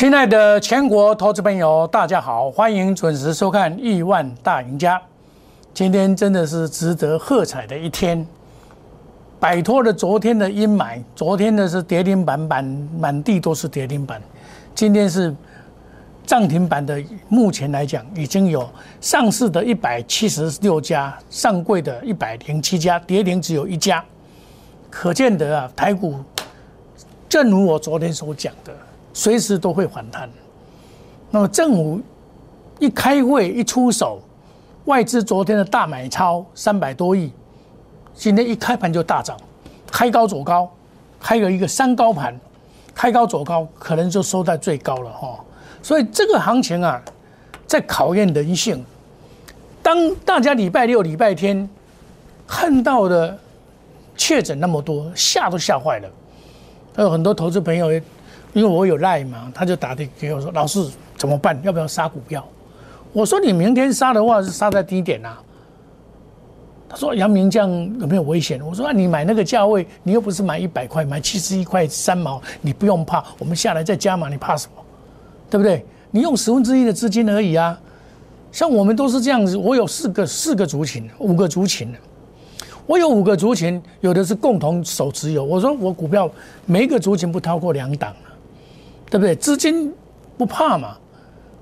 亲爱的全国投资朋友，大家好，欢迎准时收看《亿万大赢家》。今天真的是值得喝彩的一天，摆脱了昨天的阴霾。昨天的是跌停板，满满地都是跌停板。今天是涨停板的，目前来讲已经有上市的一百七十六家，上柜的一百零七家，跌停只有一家。可见得啊，台股正如我昨天所讲的，随时都会反弹。那么政府一开会一出手，外资昨天的大买超三百多亿，今天一开盘就大涨，开高走高，开了一个三高盘，开高走高，可能就收在最高了哈。所以这个行情啊，在考验人性。当大家礼拜六、礼拜天看到的。确诊那么多，吓都吓坏了。还有很多投资朋友，因为我有赖嘛，他就打的给我说：“老师怎么办？要不要杀股票？”我说：“你明天杀的话是杀在低点呐。”他说：“阳明这样有没有危险？”我说：“你买那个价位，你又不是买一百块，买七十一块三毛，你不用怕。我们下来再加码，你怕什么？对不对？你用十分之一的资金而已啊。像我们都是这样子，我有四个四个族群，五个族群我有五个族群，有的是共同手持有。我说我股票每一个族群不超过两档对不对？资金不怕嘛？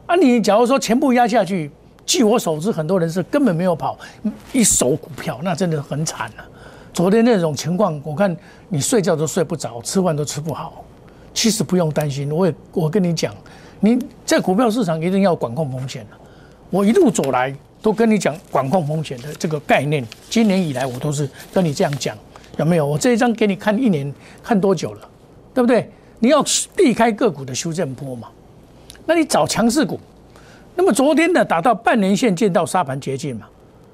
啊，你假如说全部压下去，据我所知，很多人是根本没有跑一手股票，那真的很惨了。昨天那种情况，我看你睡觉都睡不着，吃饭都吃不好。其实不用担心，我也我跟你讲，你在股票市场一定要管控风险我一路走来。都跟你讲管控风险的这个概念，今年以来我都是跟你这样讲，有没有？我这一张给你看一年，看多久了，对不对？你要避开个股的修正波嘛，那你找强势股。那么昨天呢，打到半年线见到沙盘接近嘛，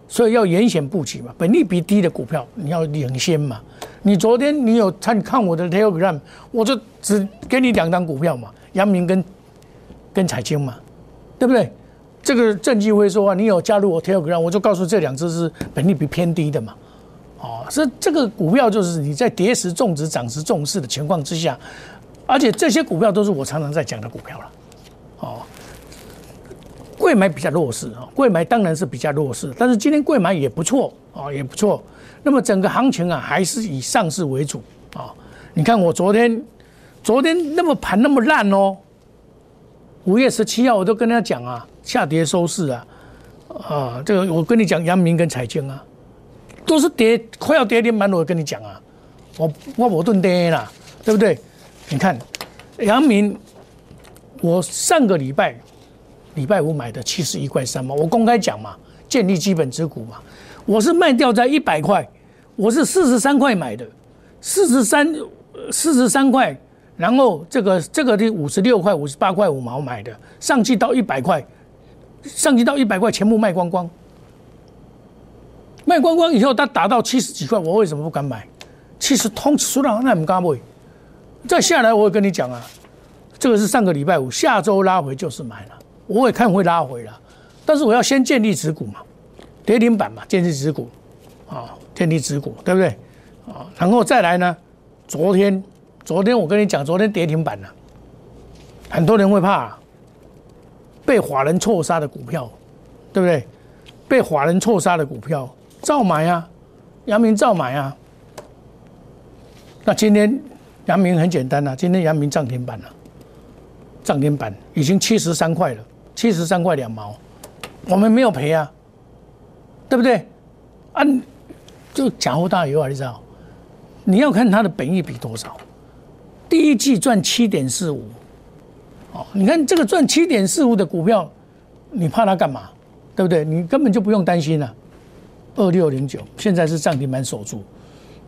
所以要严险布局嘛，本利比低的股票你要领先嘛。你昨天你有参看我的 Telegram，我就只给你两张股票嘛，阳明跟跟彩晶嘛，对不对？这个郑继辉说啊，你有加入我 Telegram，我就告诉这两只是本利比偏低的嘛，哦，是这个股票就是你在跌时重值涨时重视的情况之下，而且这些股票都是我常常在讲的股票了，哦，贵买比较弱势啊，贵买当然是比较弱势，但是今天贵买也不错啊，也不错。那么整个行情啊，还是以上市为主啊。你看我昨天，昨天那么盘那么烂哦。五月十七号，我都跟他讲啊，下跌收市啊，啊，这个我跟你讲，阳明跟彩晶啊，都是跌，快要跌停板，我跟你讲啊，我我我顿跌啦，对不对？你看，阳明，我上个礼拜礼拜五买的七十一块三嘛，我公开讲嘛，建立基本持股嘛，我是卖掉在一百块，我是四十三块买的，四十三四十三块。然后这个这个的五十六块五十八块五毛买的，上去到一百块，上去到一百块全部卖光光，卖光光以后，它达到七十几块，我为什么不敢买？其实通输了，那唔敢买。再下来，我会跟你讲啊，这个是上个礼拜五，下周拉回就是买了，我也看会拉回了，但是我要先建立持股嘛，跌停板嘛，建立持股，啊，建立持股，对不对？啊，然后再来呢，昨天。昨天我跟你讲，昨天跌停板了，很多人会怕被法人错杀的股票，对不对？被法人错杀的股票照买啊，阳明照买啊。那今天阳明很简单啊，今天阳明涨停板了，涨停板已经七十三块了，七十三块两毛，我们没有赔啊，对不对？啊就假货大有啊，你知道？你要看它的本益比多少。第一季赚七点四五，哦，你看这个赚七点四五的股票，你怕它干嘛？对不对？你根本就不用担心了。二六零九现在是涨停板守住，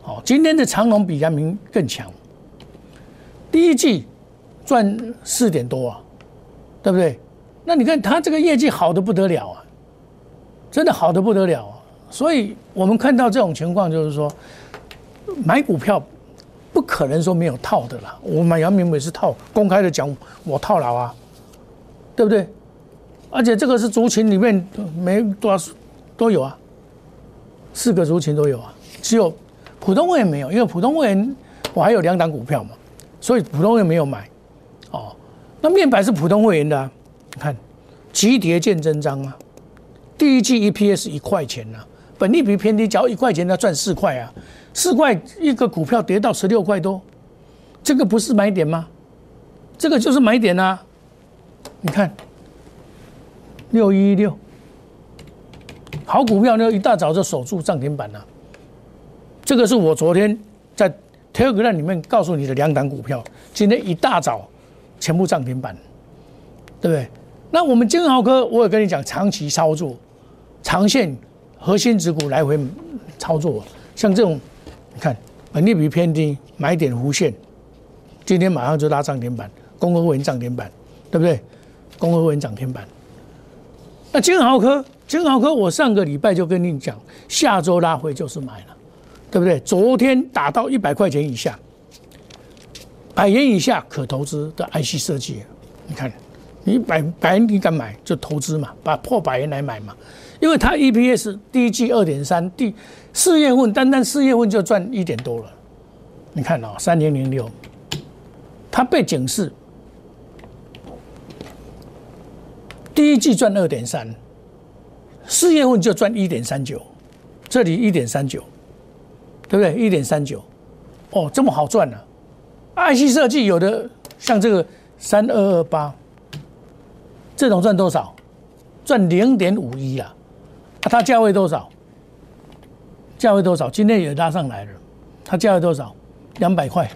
好，今天的长隆比阳明更强。第一季赚四点多啊，对不对？那你看它这个业绩好的不得了啊，真的好的不得了啊。所以我们看到这种情况，就是说买股票。不可能说没有套的啦，我买杨明伟是套，公开的讲我套牢啊，对不对？而且这个是族群里面没多少都有啊，四个族群都有啊，只有普通会员没有，因为普通会员我还有两档股票嘛，所以普通会员没有买。哦，那面板是普通会员的，你看，急跌见真章啊！第一季 EPS 一块钱啊，本利比偏低，只要一块钱要赚四块啊，四块一个股票跌到十六块多，这个不是买点吗？这个就是买点啊！你看，六一六，好股票呢，一大早就守住涨停板了。这个是我昨天在 Telegram 里面告诉你的两档股票，今天一大早全部涨停板，对不对？那我们金豪科，我也跟你讲，长期操作，长线核心指股来回操作，像这种，你看本利比偏低，买点弧线，今天马上就拉涨停板。公会员涨停板，对不对？公会员涨停板。那金豪科，金豪科，我上个礼拜就跟你讲，下周拉回就是买了，对不对？昨天打到一百块钱以下，百元以下可投资的 IC 设计，你看，你百百元你敢买就投资嘛，把破百元来买嘛，因为它 EPS 第一季二点三，第四月份单单四月份就赚一点多了，你看哦，三零零六，它被警示。第一季赚二点三，四月份就赚一点三九，这里一点三九，对不对？一点三九，哦，这么好赚呢？IC 设计有的像这个三二二八，这种赚多少？赚零点五一啊！它价位多少？价位多少？今天也拉上来了，它价位多少？两百块，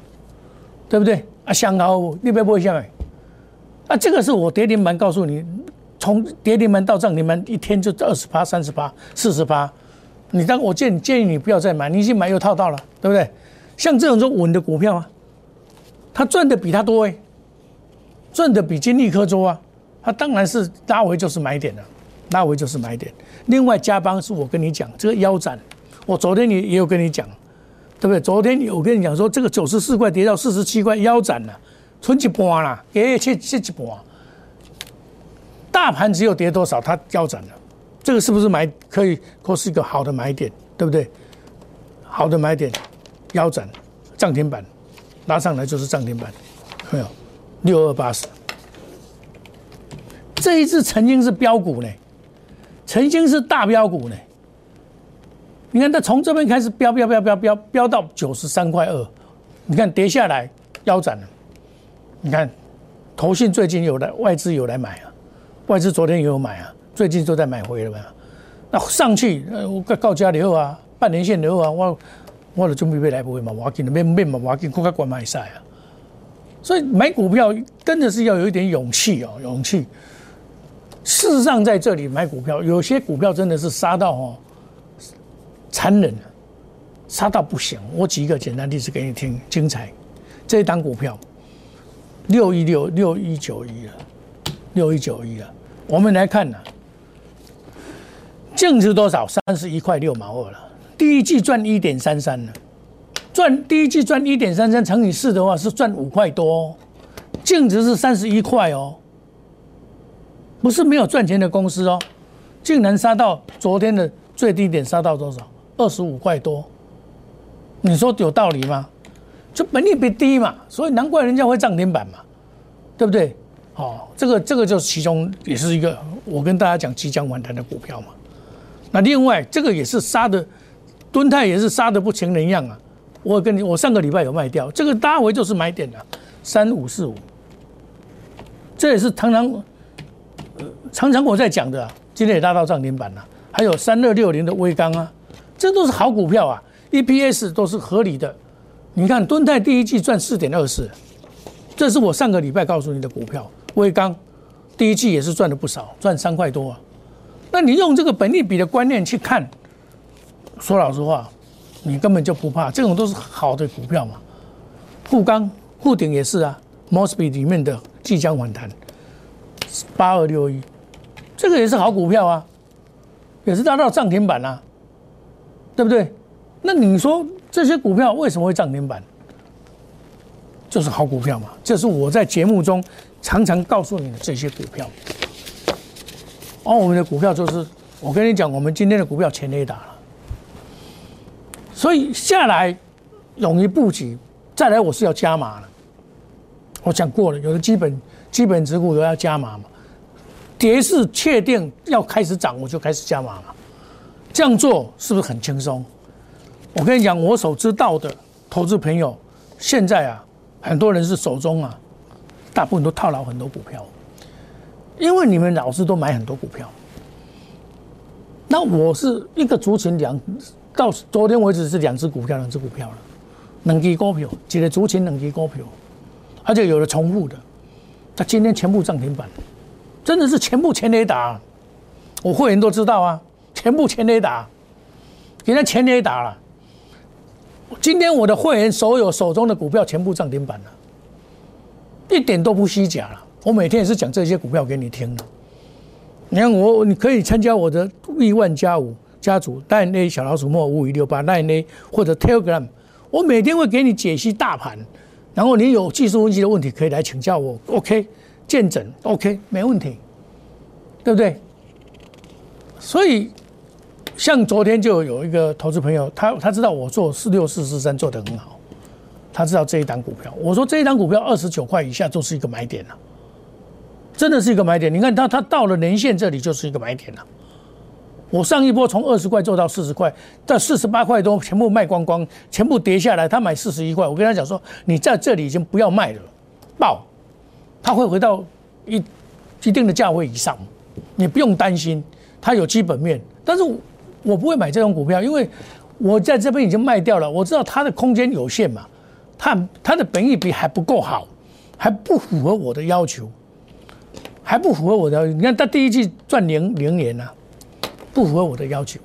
对不对？啊，香高，你别不会下来。啊，这个是我跌停板告诉你。从跌停板到涨停板，一天就二十八、三十八、四十八。你当我建建议你不要再买，你已经买又套到了，对不对？像这种就稳的股票啊，他赚的比他多哎，赚的比金利科多啊，他当然是拉回就是买点了，拉回就是买点。另外加邦是我跟你讲这个腰斩，我昨天也也有跟你讲，对不对？昨天我跟你讲说这个九十四块跌到四十七块腰斩了，存一半啦，给切切一半。大盘只有跌多少，它腰斩了，这个是不是买可以或是一个好的买点，对不对？好的买点，腰斩，涨停板，拉上来就是涨停板，没有？六二八十，这一次曾经是标股呢，曾经是大标股呢。你看它从这边开始飙飙飙飙飙飙到九十三块二，你看跌下来腰斩了，你看，投信最近有来，外资有来买啊。外资昨天也有买啊，最近都在买回了嘛。那上去，呃，我告告家以后啊，半年线以后啊，我我的准备未来不会嘛，我紧的，没没嘛，我紧快快关买晒啊。所以买股票真的是要有一点勇气哦，勇气。事实上，在这里买股票，有些股票真的是杀到哦，残忍，杀到不行。我举一个简单例子给你听，精彩。这一档股票，六一六六一九一了。六一九一了，我们来看呢，净值多少？三十一块六毛二了。第一季赚一点三三呢，赚第一季赚一点三三乘以四的话是赚五块多，净值是三十一块哦，不是没有赚钱的公司哦，竟然杀到昨天的最低点杀到多少？二十五块多，你说有道理吗？就本利比低嘛，所以难怪人家会涨停板嘛，对不对？哦，这个这个就是其中也是一个我跟大家讲即将反弹的股票嘛。那另外这个也是杀的，敦泰也是杀的不成人样啊。我跟你我上个礼拜有卖掉，这个拉回就是买点了，三五四五。这也是常常常常我在讲的，今天也拉到涨停板了。还有三二六零的微钢啊，这都是好股票啊，EPS 都是合理的。你看敦泰第一季赚四点二四，这是我上个礼拜告诉你的股票。威刚第一季也是赚了不少，赚三块多啊。那你用这个本利比的观念去看，说老实话，你根本就不怕，这种都是好的股票嘛。富钢、富鼎也是啊，Mosby 里面的即将反弹，八二六一，这个也是好股票啊，也是达到涨停板啊，对不对？那你说这些股票为什么会涨停板？就是好股票嘛，这是我在节目中。常常告诉你的这些股票，而我们的股票就是，我跟你讲，我们今天的股票全雷打了，所以下来勇于布局，再来我是要加码了。我讲过了，有的基本基本持股都要加码嘛。跌势确定要开始涨，我就开始加码嘛。这样做是不是很轻松？我跟你讲，我所知道的投资朋友，现在啊，很多人是手中啊，大部分都套牢很多股票，因为你们老师都买很多股票。那我是一个族群两，到昨天为止是两只股票，两只股票了，两只股票，几个族群两只股票，而且有了重复的，他今天全部涨停板，真的是全部全雷打，我会员都知道啊，全部全雷打，今天全雷打了，今天我的会员所有手中的股票全部涨停板了，一点都不虚假了，我每天也是讲这些股票给你听的。你看我，你可以参加我的亿万加五家族，line A 小老鼠莫五五六八 line A 或者 Telegram，我每天会给你解析大盘，然后你有技术分析的问题可以来请教我，OK，见诊 OK 没问题，对不对？所以像昨天就有一个投资朋友，他他知道我做四六四四三做得很好，他知道这一档股票，我说这一档股票二十九块以下就是一个买点了。真的是一个买点，你看它，它到了年线这里就是一个买点了。我上一波从二十块做到四十块，到四十八块多全部卖光光，全部跌下来，他买四十一块。我跟他讲说，你在这里已经不要卖了，爆，他会回到一一定的价位以上，你不用担心，它有基本面。但是我不会买这种股票，因为我在这边已经卖掉了，我知道它的空间有限嘛，它它的本益比还不够好，还不符合我的要求。还不符合我的，你看他第一季赚零零年呐，不符合我的要求，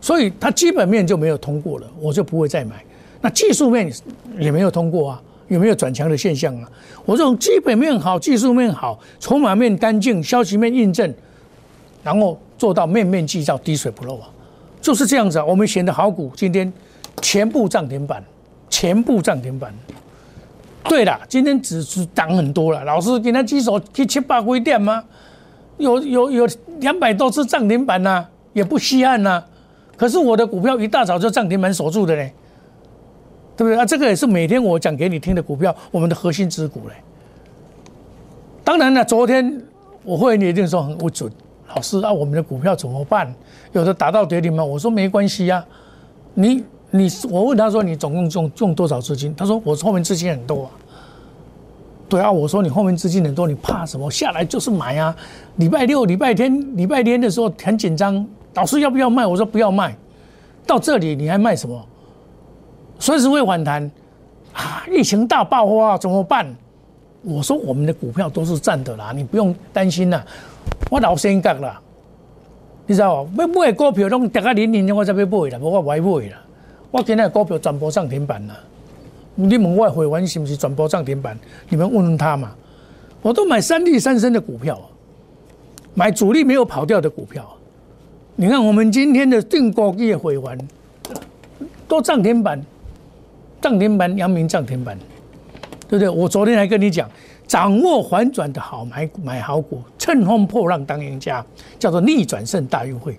所以它基本面就没有通过了，我就不会再买。那技术面也没有通过啊，有没有转强的现象啊？我这种基本面好，技术面好，筹码面干净，消息面印证，然后做到面面俱到，滴水不漏啊，就是这样子啊。我们选的好股今天全部涨停板，全部涨停板。对了，今天指数涨很多了。老师给他举手去七八规点吗？有有有两百多次涨停板呐，也不稀罕呐。可是我的股票一大早就涨停板锁住的嘞，对不对啊？这个也是每天我讲给你听的股票，我们的核心之股嘞。当然了，昨天我会你一定说很不准，老师啊，我们的股票怎么办？有的达到跌停板，我说没关系呀，你。你我问他说你总共用用多少资金？他说我后面资金很多啊。对啊，我说你后面资金很多，你怕什么？下来就是买啊！礼拜六、礼拜天、礼拜天的时候很紧张，老师要不要卖？我说不要卖。到这里你还卖什么？随时会反弹啊！疫情大爆发怎么办？我说我们的股票都是赚的啦，你不用担心啦。我老先讲啦，你知道吗？要买股票拢跌个零零，我才要买啦，无我不爱买啦。我今天股票转播涨停板了，你们外汇员是不是转播涨停板？你们问问他嘛。我都买三利三升的股票，买主力没有跑掉的股票。你看我们今天的定高业会员都涨停板，涨停板阳明涨停板，对不对？我昨天还跟你讲，掌握反转的好买买好股，乘风破浪当赢家，叫做逆转胜大运会，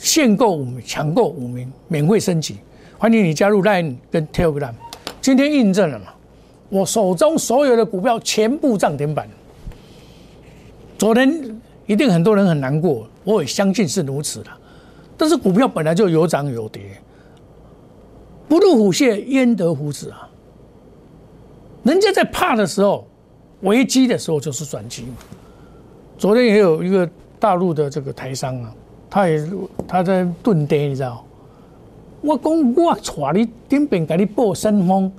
限购五名，抢购五名，免费升级。欢迎你加入 Line 跟 Telegram。今天印证了嘛？我手中所有的股票全部涨停板。昨天一定很多人很难过，我也相信是如此的。但是股票本来就有涨有跌，不入虎穴焉得虎子啊！人家在怕的时候，危机的时候就是转机嘛。昨天也有一个大陆的这个台商啊，他也他在盾跌，你知道？我讲，我带你顶边给你报升风，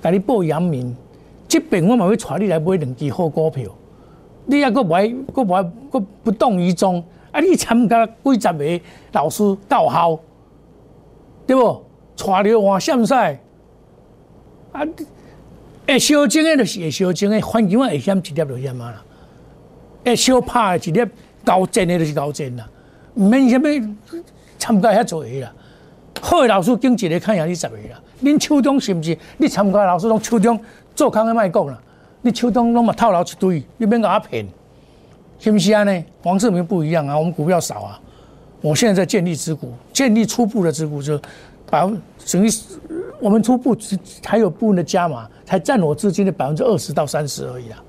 给你报阳明，这边我嘛会带你来买两支好股票。你也阁不爱，阁不爱，阁不动于衷。啊，你参加几十个老师教校，对不？带你换线赛，啊，会小精的，就是会小精的，环境危险一粒就险啊啦。会小拍一粒高精的，就是高精啦，唔免什么参加遐做个啦。好老师经一个看下你十个啦，恁手中是毋是？你参加老师拢手中做空的卖讲啦，你手中拢嘛套牢一堆，你免甲我骗，是毋是安尼？黄志明不一样啊，我们股票少啊。我现在在建立持股，建立初步的持股，就百分等于我们初步还有部分的加码，才占我资金的百分之二十到三十而已啊。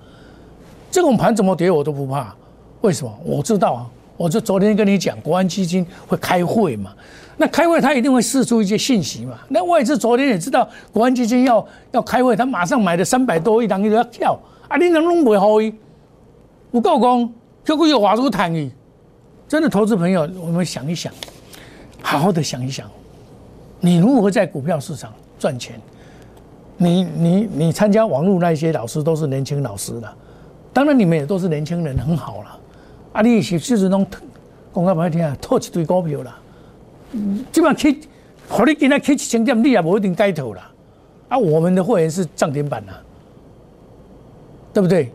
这种盘怎么跌我都不怕，为什么？我知道啊，我就昨天跟你讲，国安基金会开会嘛，那开会他一定会释出一些信息嘛。那外资昨天也知道国安基金要要开会，他马上买了三百多亿，当然要跳啊，你能弄不好伊？不够讲，结果又划出谈语。真的，投资朋友，我们想一想，好好的想一想，你如何在股票市场赚钱？你你你参加网络那些老师都是年轻老师了，当然你们也都是年轻人，很好了。啊，你是就是弄讲个不好听啊，套一堆股票了，基本上去，和你今天去一千点，你也不一定该投啦。啊，我们的会员是涨停板呐，对不对？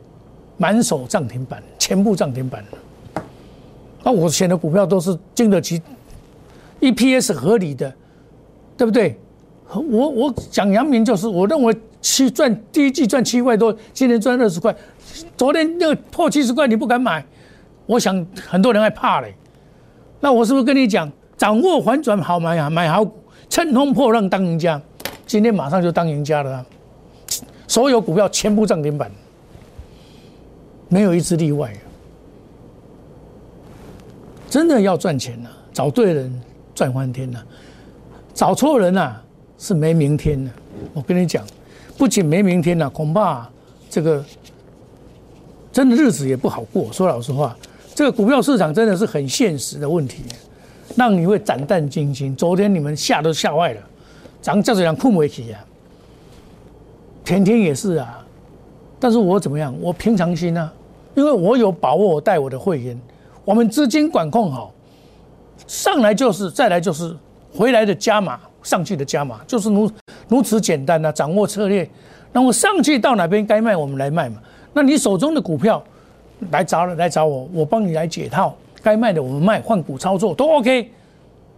满手涨停板，全部涨停板。那我选的股票都是经得起 EPS 合理的，对不对？我我讲阳明就是，我认为七赚第一季赚七块多，今年赚二十块，昨天那个破七十块你不敢买，我想很多人害怕嘞。那我是不是跟你讲，掌握反转好买啊，买好股乘风破浪当赢家，今天马上就当赢家了，所有股票全部涨停板，没有一只例外。真的要赚钱呐，找对人赚翻天呐，找错人呐是没明天的。我跟你讲，不仅没明天了，恐怕这个真的日子也不好过。说老实话，这个股票市场真的是很现实的问题，让你会胆战兢兢。昨天你们吓都吓坏了，咱叫这样困不起啊。天天也是啊，但是我怎么样？我平常心啊，因为我有把握，我带我的会员。我们资金管控好，上来就是再来就是回来的加码，上去的加码就是如如此简单呐。掌握策略，那我上去到哪边该卖我们来卖嘛。那你手中的股票来找来找我，我帮你来解套，该卖的我们卖，换股操作都 OK。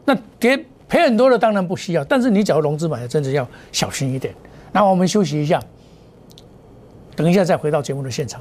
那跌赔很多的当然不需要，但是你只要融资买的，真的要小心一点。那我们休息一下，等一下再回到节目的现场。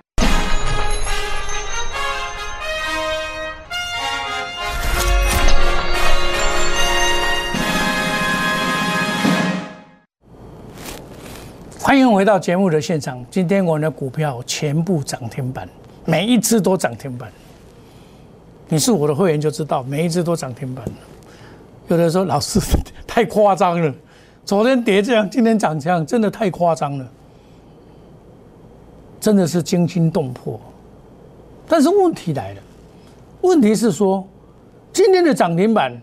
欢迎回到节目的现场。今天我的股票全部涨停板，每一只都涨停板。你是我的会员就知道，每一只都涨停板。有的说老师太夸张了，昨天跌这样，今天涨这样，真的太夸张了，真的是惊心动魄。但是问题来了，问题是说今天的涨停板，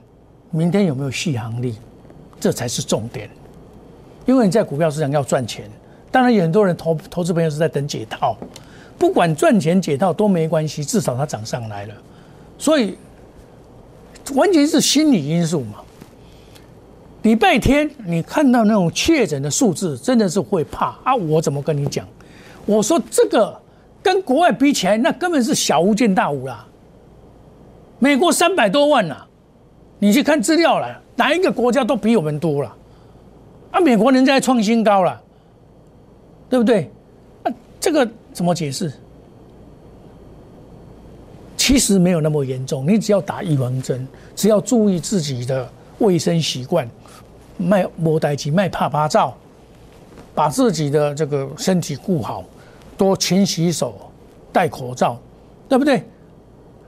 明天有没有续航力？这才是重点。因为你在股票市场要赚钱，当然有很多人投投资朋友是在等解套，不管赚钱解套都没关系，至少它涨上来了，所以完全是心理因素嘛。礼拜天你看到那种确诊的数字，真的是会怕啊！我怎么跟你讲？我说这个跟国外比起来，那根本是小巫见大巫啦。美国三百多万呐，你去看资料了，哪一个国家都比我们多了。啊，美国人在创新高了，对不对？啊，这个怎么解释？其实没有那么严重，你只要打预防针，只要注意自己的卫生习惯，卖莫待机，卖怕怕照，把自己的这个身体顾好，多勤洗手，戴口罩，对不对？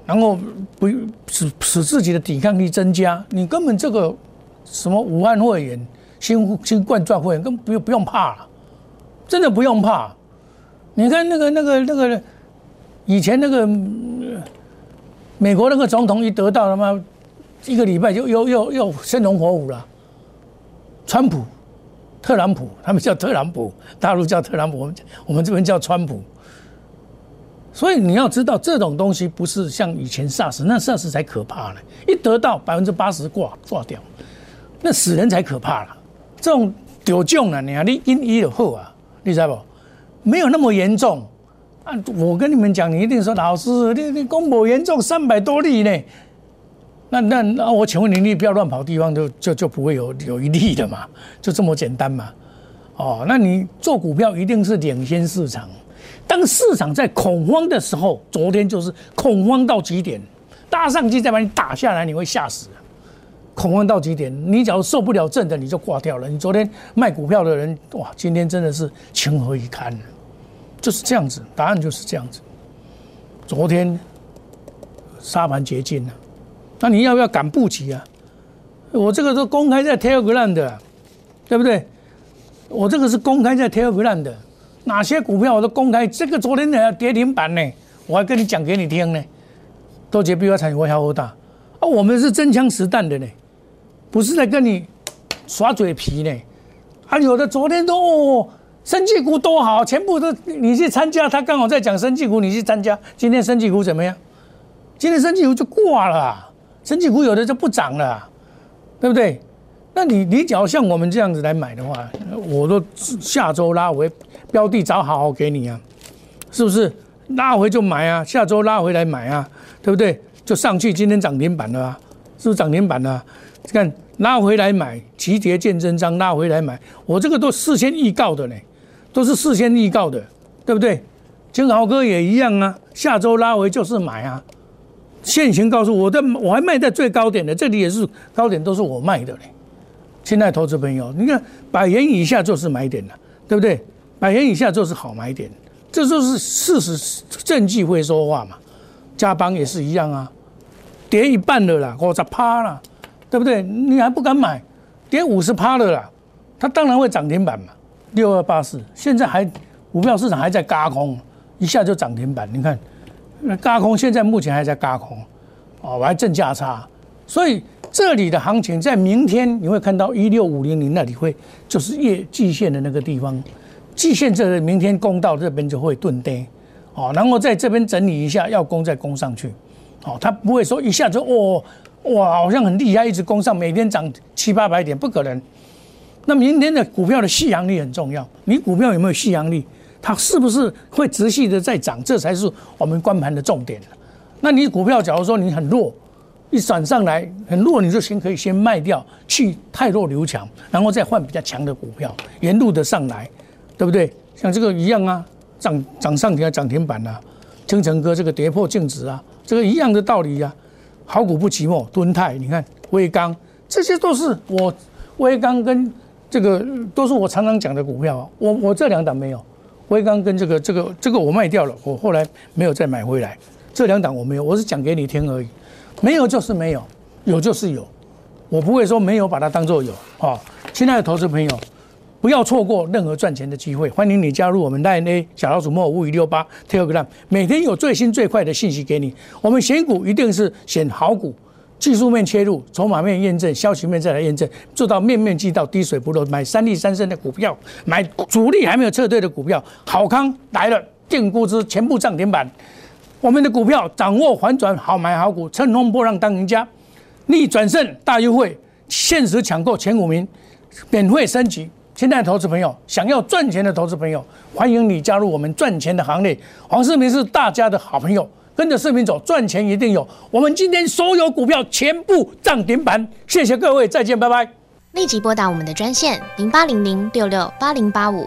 然后不使使自己的抵抗力增加，你根本这个什么武汉肺炎、新新冠状肺炎根本不用不用怕了，真的不用怕。你看那个那个那个以前那个美国那个总统一得到了嘛，一个礼拜就又又又生龙活虎了。川普、特朗普，他们叫特朗普，大陆叫特朗普，我们我们这边叫川普。所以你要知道，这种东西不是像以前 SARS，那 SARS 才可怕呢。一得到百分之八十挂挂掉，那死人才可怕了。这种丢重了，你看你因医的后啊，你知不？没有那么严重。啊，我跟你们讲，你一定说老师，你你公布严重三百多例呢。那那那我请问你，你不要乱跑地方，就就就不会有有一例的嘛？就这么简单嘛？哦，那你做股票一定是领先市场。当市场在恐慌的时候，昨天就是恐慌到极点，搭上去再把你打下来，你会吓死。恐慌到极点，你假如受不了震的，你就挂掉了。你昨天卖股票的人，哇，今天真的是情何以堪？就是这样子，答案就是这样子。昨天沙盘捷径了，那你要不要赶布局啊？我这个都公开在 Telegram 的，对不对？我这个是公开在 Telegram 的。哪些股票我都公开？这个昨天的跌停板呢，我还跟你讲给你听呢。多杰比我产业会好大啊！我们是真枪实弹的呢，不是在跟你耍嘴皮呢。啊，有的昨天都哦，生技股多好，全部都你去参加，他刚好在讲生技股，你去参加。今天生技股怎么样？今天生技股就挂了，生技股有的就不涨了，对不对？那你你只要像我们这样子来买的话，我都下周拉回。标的找好好给你啊，是不是拉回就买啊？下周拉回来买啊，对不对？就上去，今天涨停板了啊，是不是涨停板了？你看拉回来买，齐跌见真章，拉回来买，我这个都事先预告的呢，都是事先预告的，对不对？金豪哥也一样啊，下周拉回就是买啊。现行告诉我的，我还卖在最高点的，这里也是高点，都是我卖的嘞。亲爱投资朋友，你看百元以下就是买点了，对不对？百元以下就是好买点，这就是事实，证据会说话嘛。加邦也是一样啊，跌一半了啦，或者趴了，对不对？你还不敢买，跌五十趴了啦，它当然会涨停板嘛。六二八四，现在还股票市场还在嘎空，一下就涨停板。你看，那嘎空现在目前还在嘎空，哦，我还正价差，所以这里的行情在明天你会看到一六五零零那里会就是业季线的那个地方。季线这明天攻到这边就会钝跌，哦，然后在这边整理一下，要攻再攻上去，哦，它不会说一下子哦，哇，好像很厉害，一直攻上，每天涨七八百点，不可能。那明天的股票的续阳力很重要，你股票有没有续阳力？它是不是会持续的在涨？这才是我们关盘的重点那你股票假如说你很弱，一转上来很弱，你就先可以先卖掉，去太弱留强，然后再换比较强的股票，沿路的上来。对不对？像这个一样啊，涨涨上停涨停板啊，青城哥这个跌破净值啊，这个一样的道理呀。好股不寂寞，敦泰，你看威刚，这些都是我威刚跟这个都是我常常讲的股票啊。我我这两档没有，威刚跟这个这个这个我卖掉了，我后来没有再买回来。这两档我没有，我是讲给你听而已。没有就是没有，有就是有，我不会说没有把它当做有啊。亲爱的投资朋友。不要错过任何赚钱的机会，欢迎你加入我们 Line A 小老鼠莫五五六八 Telegram，每天有最新最快的信息给你。我们选股一定是选好股，技术面切入，筹码面验证，消息面再来验证，做到面面俱到，滴水不漏。买三利三升的股票，买主力还没有撤退的股票，好康来了，定估值全部涨停板。我们的股票掌握反转，好买好股，乘风破浪当赢家，逆转胜大优惠，限时抢购前五名，免费升级。亲爱的投资朋友，想要赚钱的投资朋友，欢迎你加入我们赚钱的行列。黄世明是大家的好朋友，跟着视频走，赚钱一定有。我们今天所有股票全部涨停板，谢谢各位，再见，拜拜。立即拨打我们的专线零八零零六六八零八五。